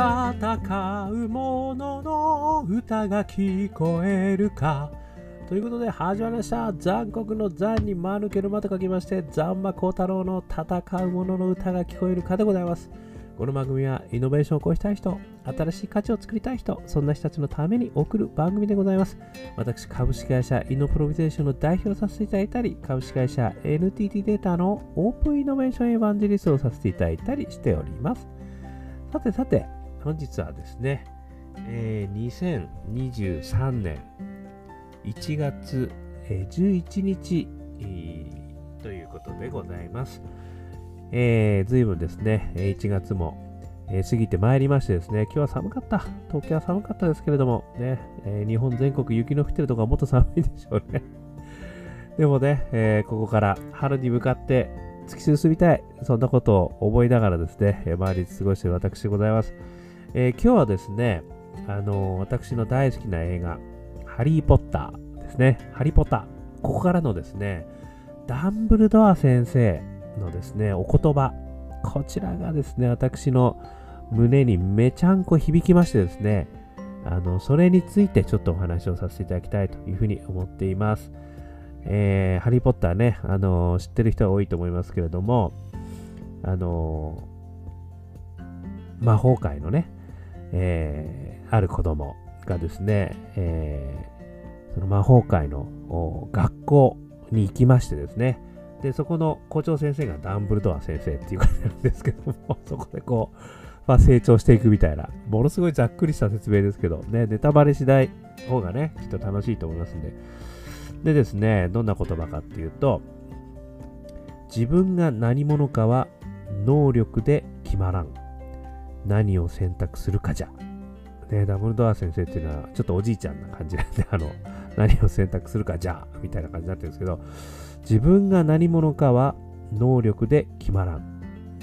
戦う者のの歌が聞こえるかということで始まりました残酷の残に間抜ける間と書きまして残馬幸太郎の戦う者のの歌が聞こえるかでございますこの番組はイノベーションを起こしたい人、新しい価値を作りたい人、そんな人たちのために送る番組でございます。私、株式会社イノプロビゼーションの代表をさせていただいたり、株式会社 NTT データのオープンイノベーションエヴァンジェリストをさせていただいたりしております。さてさて、本日はですね、えー、2023年1月、えー、11日、えー、ということでございます。えー、随分ですね、1月も、え、過ぎてまいりましてですね、今日は寒かった。東京は寒かったですけれども、ね、え、日本全国雪の降ってるとこはもっと寒いでしょうね。でもね、え、ここから春に向かって突き進みたい。そんなことを思いながらですね、え、毎日過ごしている私でございます。えー、今日はですね、あのー、私の大好きな映画、ハリー・ポッターですね。ハリー・ポッター。ここからのですね、ダンブルドア先生のですね、お言葉。こちらがですね、私の胸にめちゃんこ響きましてですね、あの、それについてちょっとお話をさせていただきたいというふうに思っています。えー、ハリー・ポッターね、あの知ってる人は多いと思いますけれども、あの魔法界のね、えー、ある子供がですね、えー、その魔法界の学校に行きましてですね、で、そこの校長先生がダンブルドア先生っていう感じなんですけども、そこでこう、まあ、成長していくみたいな、ものすごいざっくりした説明ですけど、ね、ネタバレしない方がね、きっと楽しいと思いますんで。でですね、どんな言葉かっていうと、自分が何者かは能力で決まらん。何を選択するかじゃ。ね、ダブルドア先生っていうのは、ちょっとおじいちゃんな感じなんで、あの、何を選択するかじゃ、みたいな感じになってるんですけど、自分が何者かは能力で決まらん。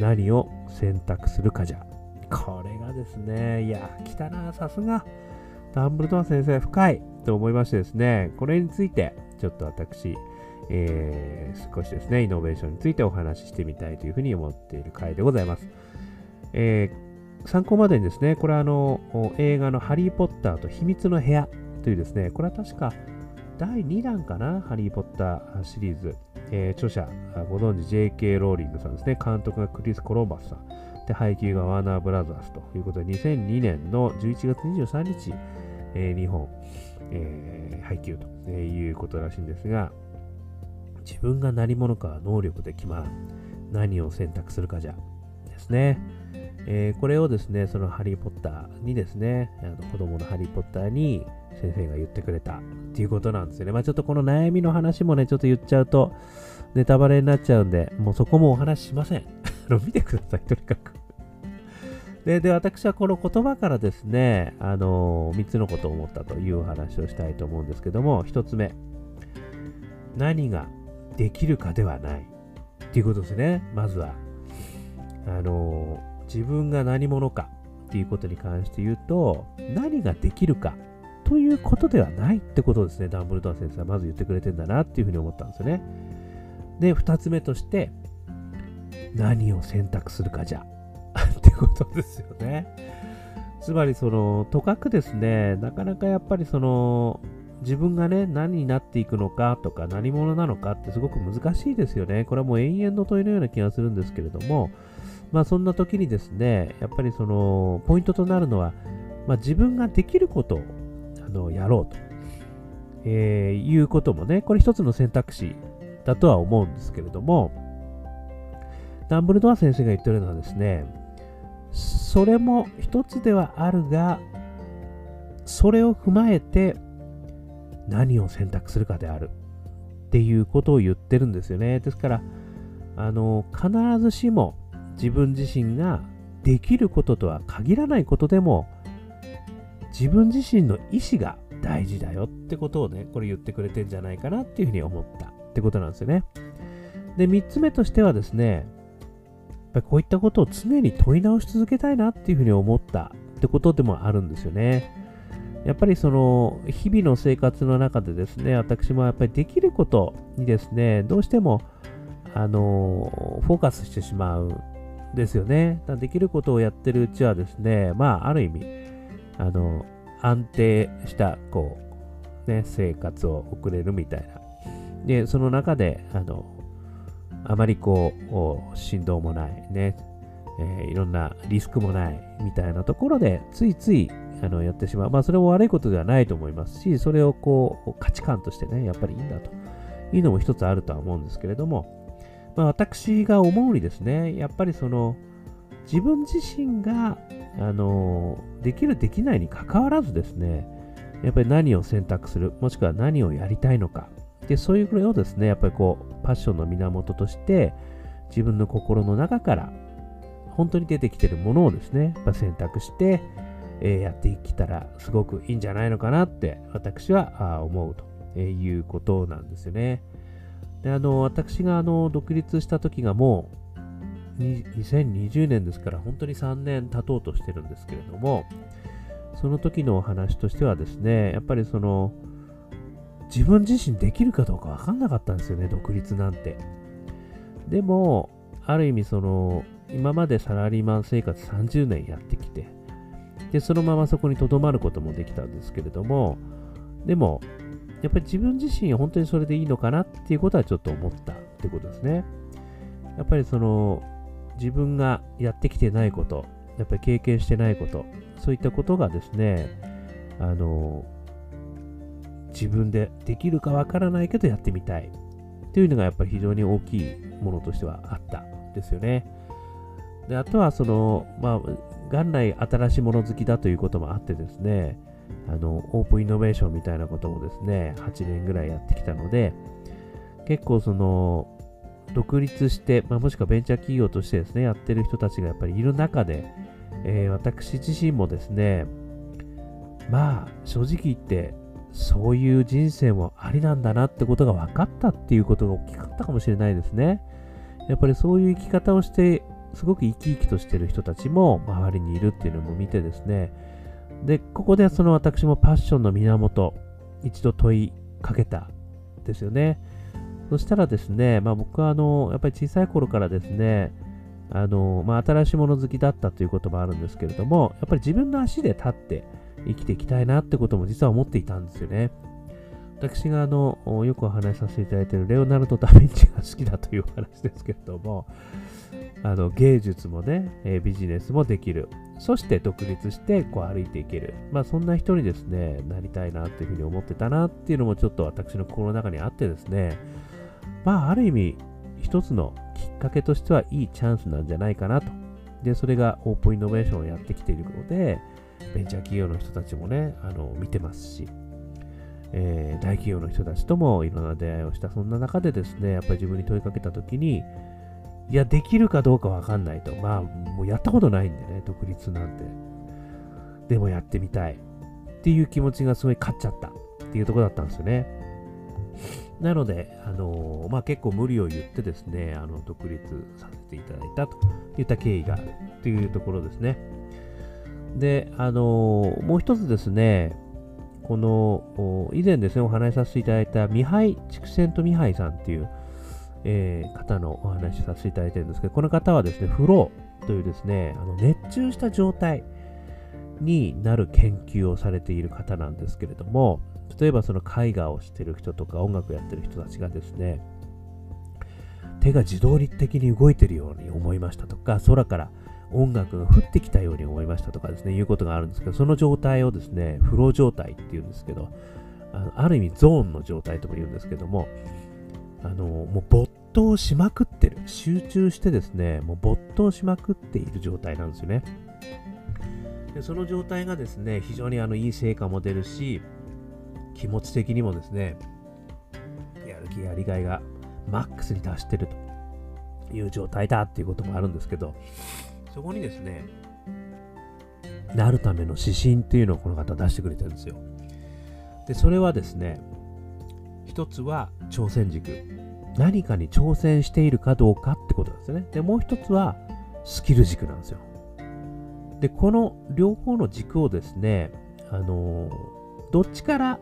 何を選択するかじゃ。これがですね、いや、来たな、さすが。ダンブルドア先生、深いと思いましてですね、これについて、ちょっと私、えー、少しですね、イノベーションについてお話ししてみたいというふうに思っている回でございます。えー、参考までにですね、これはあの、映画のハリー・ポッターと秘密の部屋というですね、これは確か第2弾かな、ハリー・ポッターシリーズ。えー、著者、ご存知 J.K. ローリングさんですね。監督がクリス・コロンバスさん。で、配給がワーナー・ブラザーズということで、2002年の11月23日、えー、日本、えー、配給ということらしいんですが、自分が何者かは能力で決まらん。何を選択するかじゃ。ですね。えー、これをですね、そのハリー・ポッターにですね、あの子供のハリー・ポッターに先生が言ってくれたっていうことなんですよね。まあちょっとこの悩みの話もね、ちょっと言っちゃうとネタバレになっちゃうんで、もうそこもお話ししません。見てください、とにかく で。で、私はこの言葉からですね、あのー、3つのことを思ったというお話をしたいと思うんですけども、1つ目、何ができるかではないっていうことですね、まずは。あのー、自分が何者かっていうことに関して言うと、何ができるかということではないってことですね、ダンブルドア先生はまず言ってくれてんだなっていうふうに思ったんですよね。で、2つ目として、何を選択するかじゃ。ってことですよね。つまり、その、とかくですね、なかなかやっぱりその、自分がね、何になっていくのかとか、何者なのかってすごく難しいですよね。これはもう永遠の問いのような気がするんですけれども、まあそんな時にですね、やっぱりその、ポイントとなるのは、まあ、自分ができることをあのやろうと、えー、いうこともね、これ一つの選択肢だとは思うんですけれども、ダンブルドア先生が言ってるのはですね、それも一つではあるが、それを踏まえて何を選択するかであるっていうことを言ってるんですよね。ですから、あの、必ずしも自分自身ができることとは限らないことでも自分自身の意思が大事だよってことをね、これ言ってくれてんじゃないかなっていうふうに思ったってことなんですよね。で、3つ目としてはですね、やっぱりこういったことを常に問い直し続けたいなっていうふうに思ったってことでもあるんですよね。やっぱりその日々の生活の中でですね、私もやっぱりできることにですね、どうしてもあのフォーカスしてしまうですよね。できることをやってるうちはですね、まあ、ある意味、あの、安定した、こう、ね、生活を送れるみたいな。で、その中で、あの、あまりこう、振動もないね、えー、いろんなリスクもないみたいなところで、ついついあのやってしまう。まあ、それも悪いことではないと思いますし、それをこう、価値観としてね、やっぱりいいんだというのも一つあるとは思うんですけれども、まあ、私が思うにですね、やっぱりその、自分自身が、あの、できるできないにかかわらずですね、やっぱり何を選択する、もしくは何をやりたいのか。で、そういうこれをですね、やっぱりこう、パッションの源として、自分の心の中から本当に出てきてるものをですね、やっぱ選択して、えー、やっていけたらすごくいいんじゃないのかなって私は思うということなんですよね。であの私があの独立した時がもう2020年ですから本当に3年経とうとしてるんですけれどもその時のお話としてはですねやっぱりその自分自身できるかどうか分かんなかったんですよね独立なんて。でもある意味その今までサラリーマン生活30年やってきて、で、そのままそこにとどまることもできたんですけれども、でも、やっぱり自分自身本当にそれでいいのかなっていうことはちょっと思ったってことですね。やっぱりその、自分がやってきてないこと、やっぱり経験してないこと、そういったことがですね、あの、自分でできるかわからないけどやってみたいっていうのがやっぱり非常に大きいものとしてはあったんですよね。であとはその、まあ、元来新しいもの好きだということもあってですね、あのオープンイノベーションみたいなこともですね、8年ぐらいやってきたので、結構その、独立して、まあ、もしくはベンチャー企業としてですね、やってる人たちがやっぱりいる中で、えー、私自身もですね、まあ、正直言って、そういう人生もありなんだなってことが分かったっていうことが大きかったかもしれないですね。やっぱりそういう生き方をしてすごく生き生きとしてる人たちも周りにいるっていうのも見てですね、で、ここでその私もパッションの源、一度問いかけたですよね。そしたらですね、まあ、僕はあの、やっぱり小さい頃からですね、あの、まあ、新しいもの好きだったということもあるんですけれども、やっぱり自分の足で立って生きていきたいなってことも実は思っていたんですよね。私があの、よくお話しさせていただいているレオナルド・ダ・ヴィンチが好きだというお話ですけれども、あの芸術もね、えビジネスもできる。そして独立してこう歩いていける。まあそんな人にですね、なりたいなっていうふうに思ってたなっていうのもちょっと私の心の中にあってですね、まあある意味一つのきっかけとしてはいいチャンスなんじゃないかなと。で、それがオープンイノベーションをやってきているので、ベンチャー企業の人たちもね、あの見てますし、えー、大企業の人たちともいろんな出会いをした、そんな中でですね、やっぱり自分に問いかけたときに、いや、できるかどうかわかんないと。まあ、もうやったことないんでね、独立なんて。でもやってみたい。っていう気持ちがすごい勝っちゃったっていうところだったんですよね。なので、あのー、まあ、結構無理を言ってですね、あの独立させていただいたといった経緯があるというところですね。で、あのー、もう一つですね、この、以前ですね、お話しさせていただいたミハイ、畜生とミハイさんっていう、えー、方のお話しさせていただいてるんですけど、この方はですね、フローというですね、あの熱中した状態になる研究をされている方なんですけれども、例えばその絵画をしてる人とか音楽やってる人たちがですね、手が自動的に動いてるように思いましたとか、空から音楽が降ってきたように思いましたとかですね、いうことがあるんですけど、その状態をですね、フロー状態っていうんですけど、あのある意味ゾーンの状態とも言うんですけども、あの、もう没頭しまくってる。集中してですね、もう没頭しまくっている状態なんですよね。でその状態がですね、非常にあのいい成果も出るし、気持ち的にもですね、やる気やりがいがマックスに達してるという状態だっていうこともあるんですけど、そこにですね、なるための指針っていうのをこの方出してくれてるんですよ。で、それはですね、一つは挑戦軸。何かに挑戦しているかどうかってことなんですね。で、もう一つはスキル軸なんですよ。で、この両方の軸をですね、あのどっちから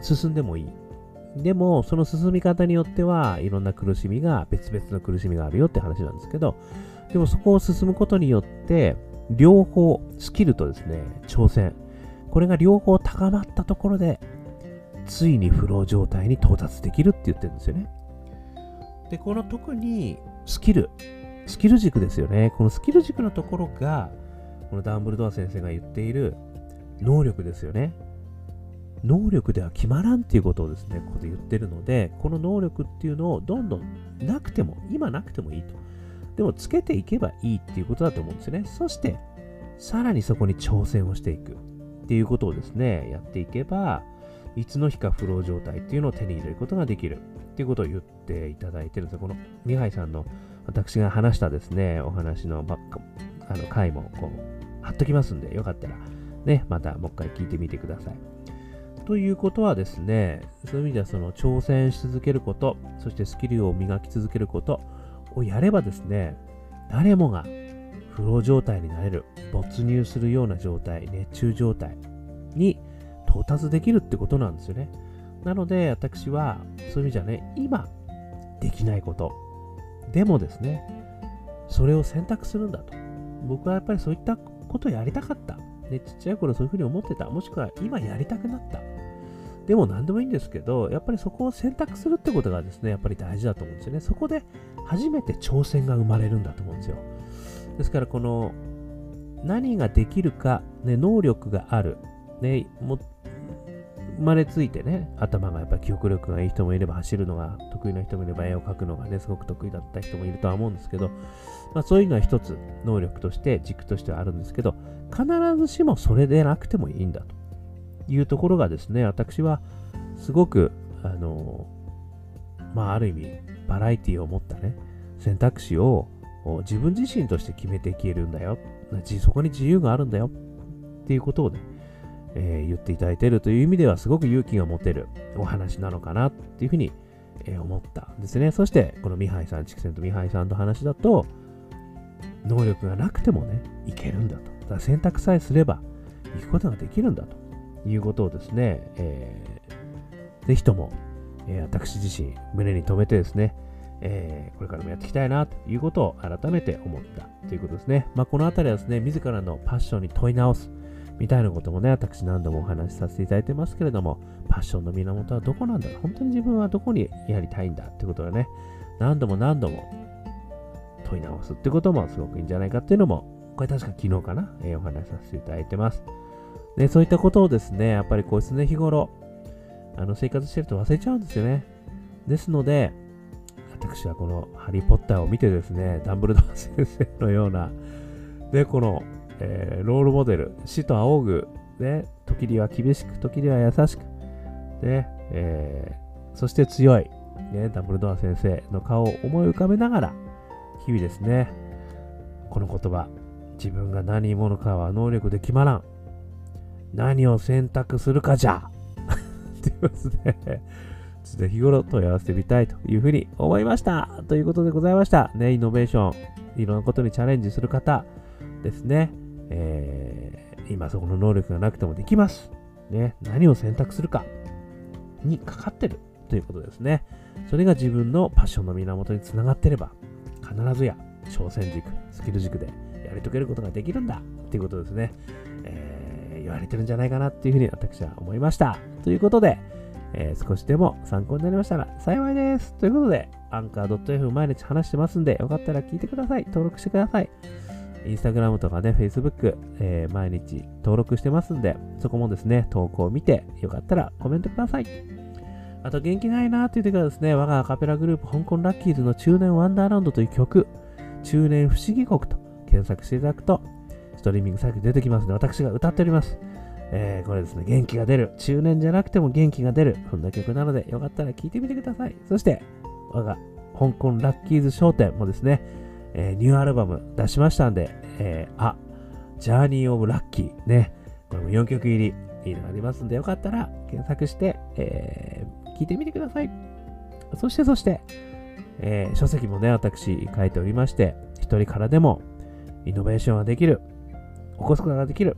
進んでもいい。でも、その進み方によっては、いろんな苦しみが、別々の苦しみがあるよって話なんですけど、でもそこを進むことによって、両方、スキルとですね、挑戦。これが両方高まったところで、ついにフロー状態に到達できるって言ってるんですよね。で、この特にスキル、スキル軸ですよね。このスキル軸のところが、このダンブルドア先生が言っている能力ですよね。能力では決まらんっていうことをですね、ここで言ってるので、この能力っていうのをどんどんなくても、今なくてもいいと。でもつけていけばいいっていうことだと思うんですよね。そして、さらにそこに挑戦をしていくっていうことをですね、やっていけば、いつの日かフロー状態っていうのを手に入れることができるっていうことを言っていただいてるんですよ。このミハイさんの私が話したですね、お話のばっか、あの回もこう貼っときますんで、よかったらね、またもう一回聞いてみてください。ということはですね、そういう意味ではその挑戦し続けること、そしてスキルを磨き続けることをやればですね、誰もがフロー状態になれる、没入するような状態、熱中状態に到達できるってことなんですよね。なので私はそういう意味じゃね、今できないこと、でもですね、それを選択するんだと。僕はやっぱりそういったことをやりたかった。ね、ちっちゃい頃そういうふうに思ってた。もしくは今やりたくなった。でも何でもいいんですけど、やっぱりそこを選択するってことがですね、やっぱり大事だと思うんですよね。そこで初めて挑戦が生まれるんだと思うんですよ。ですから、この何ができるか、ね、能力がある、ね、も生まれついてね、頭がやっぱ記憶力がいい人もいれば、走るのが得意な人もいれば、絵を描くのがね、すごく得意だった人もいるとは思うんですけど、まあ、そういうのは一つ能力として、軸としてはあるんですけど、必ずしもそれでなくてもいいんだというところがですね、私はすごく、あの、まあ、ある意味、バラエティを持ったね、選択肢を自分自身として決めていけるんだよ。そこに自由があるんだよ。っていうことをね、えー、言っていただいているという意味ではすごく勇気が持てるお話なのかなっていうふうに、えー、思ったんですね。そしてこのミハイさん、畜生とミハイさんの話だと能力がなくてもね、いけるんだと。だ選択さえすれば行くことができるんだということをですね、えー、ぜひとも、えー、私自身胸に留めてですね、えー、これからもやっていきたいなということを改めて思ったということですね。まあ、このあたりはですね、自らのパッションに問い直す、みたいなこともね、私何度もお話しさせていただいてますけれども、パッションの源はどこなんだ本当に自分はどこにやりたいんだってことはね、何度も何度も問い直すってこともすごくいいんじゃないかっていうのも、これ確か昨日かな、えー、お話しさせていただいてます。で、そういったことをですね、やっぱりこう常日頃、あの生活してると忘れちゃうんですよね。ですので、私はこのハリー・ポッターを見てですね、ダンブルドア先生のような、で、このえー、ロールモデル、死と仰ぐ、ね、時には厳しく、時には優しく、ねえー、そして強い、ね、ダブルドア先生の顔を思い浮かべながら、日々ですね、この言葉、自分が何者かは能力で決まらん。何を選択するかじゃって言いますね。常日頃問い合わせてみたいというふうに思いました。ということでございました。ね、イノベーション、いろんなことにチャレンジする方ですね。えー、今そこの能力がなくてもできます。ね、何を選択するかにかかってるということですね。それが自分のパッションの源につながってれば、必ずや挑戦軸、スキル軸でやり遂げることができるんだっていうことですね。えー、言われてるんじゃないかなっていうふうに私は思いました。ということで、えー、少しでも参考になりましたら幸いです。ということで、アンカー .f 毎日話してますんで、よかったら聞いてください。登録してください。インスタグラムとかね、Facebook、えー、毎日登録してますんで、そこもですね、投稿を見て、よかったらコメントください。あと、元気ないなーっていう時はですね、我がアカペラグループ、香港ラッキーズの中年ワンダーランドという曲、中年不思議国と検索していただくと、ストリーミングサイト出てきますので、私が歌っております。えー、これですね、元気が出る。中年じゃなくても元気が出る。そんな曲なので、よかったら聴いてみてください。そして、我が香港ラッキーズ商店もですね、え、ニューアルバム出しましたんで、えー、あ、ジャーニー・オブ・ラッキーね、これも4曲入り、いいのがありますんで、よかったら検索して、え、聞いてみてください。そして、そして、えー、書籍もね、私書いておりまして、一人からでもイノベーションができる、起こすことができる、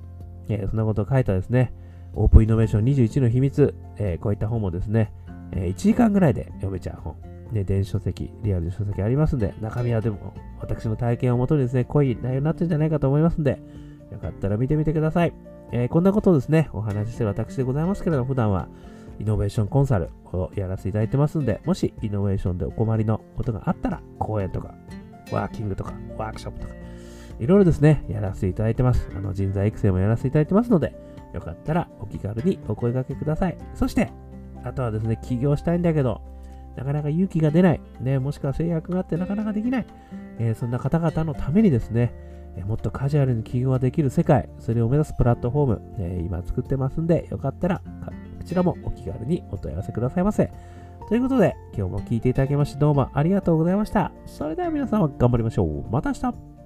えー、そんなことを書いたですね、オープンイノベーション21の秘密、えー、こういった本もですね、え、1時間ぐらいで読めちゃう本ね、電子書籍、リアル書籍ありますんで、中身はでも私の体験をもとにですね、濃い内容になってるんじゃないかと思いますんで、よかったら見てみてください。えー、こんなことをですね、お話ししてる私でございますけれども、普段はイノベーションコンサルをやらせていただいてますんで、もしイノベーションでお困りのことがあったら、講演とか、ワーキングとか、ワークショップとか、いろいろですね、やらせていただいてます。あの人材育成もやらせていただいてますので、よかったらお気軽にお声掛けください。そして、あとはですね、起業したいんだけど、なかなか勇気が出ない、ね、もしくは制約があってなかなかできない、えー、そんな方々のためにですね、え、もっとカジュアルに起業ができる世界、それを目指すプラットフォーム、え、今作ってますんで、よかったら、こちらもお気軽にお問い合わせくださいませ。ということで、今日も聴いていただきましてどうもありがとうございました。それでは皆様頑張りましょう。また明日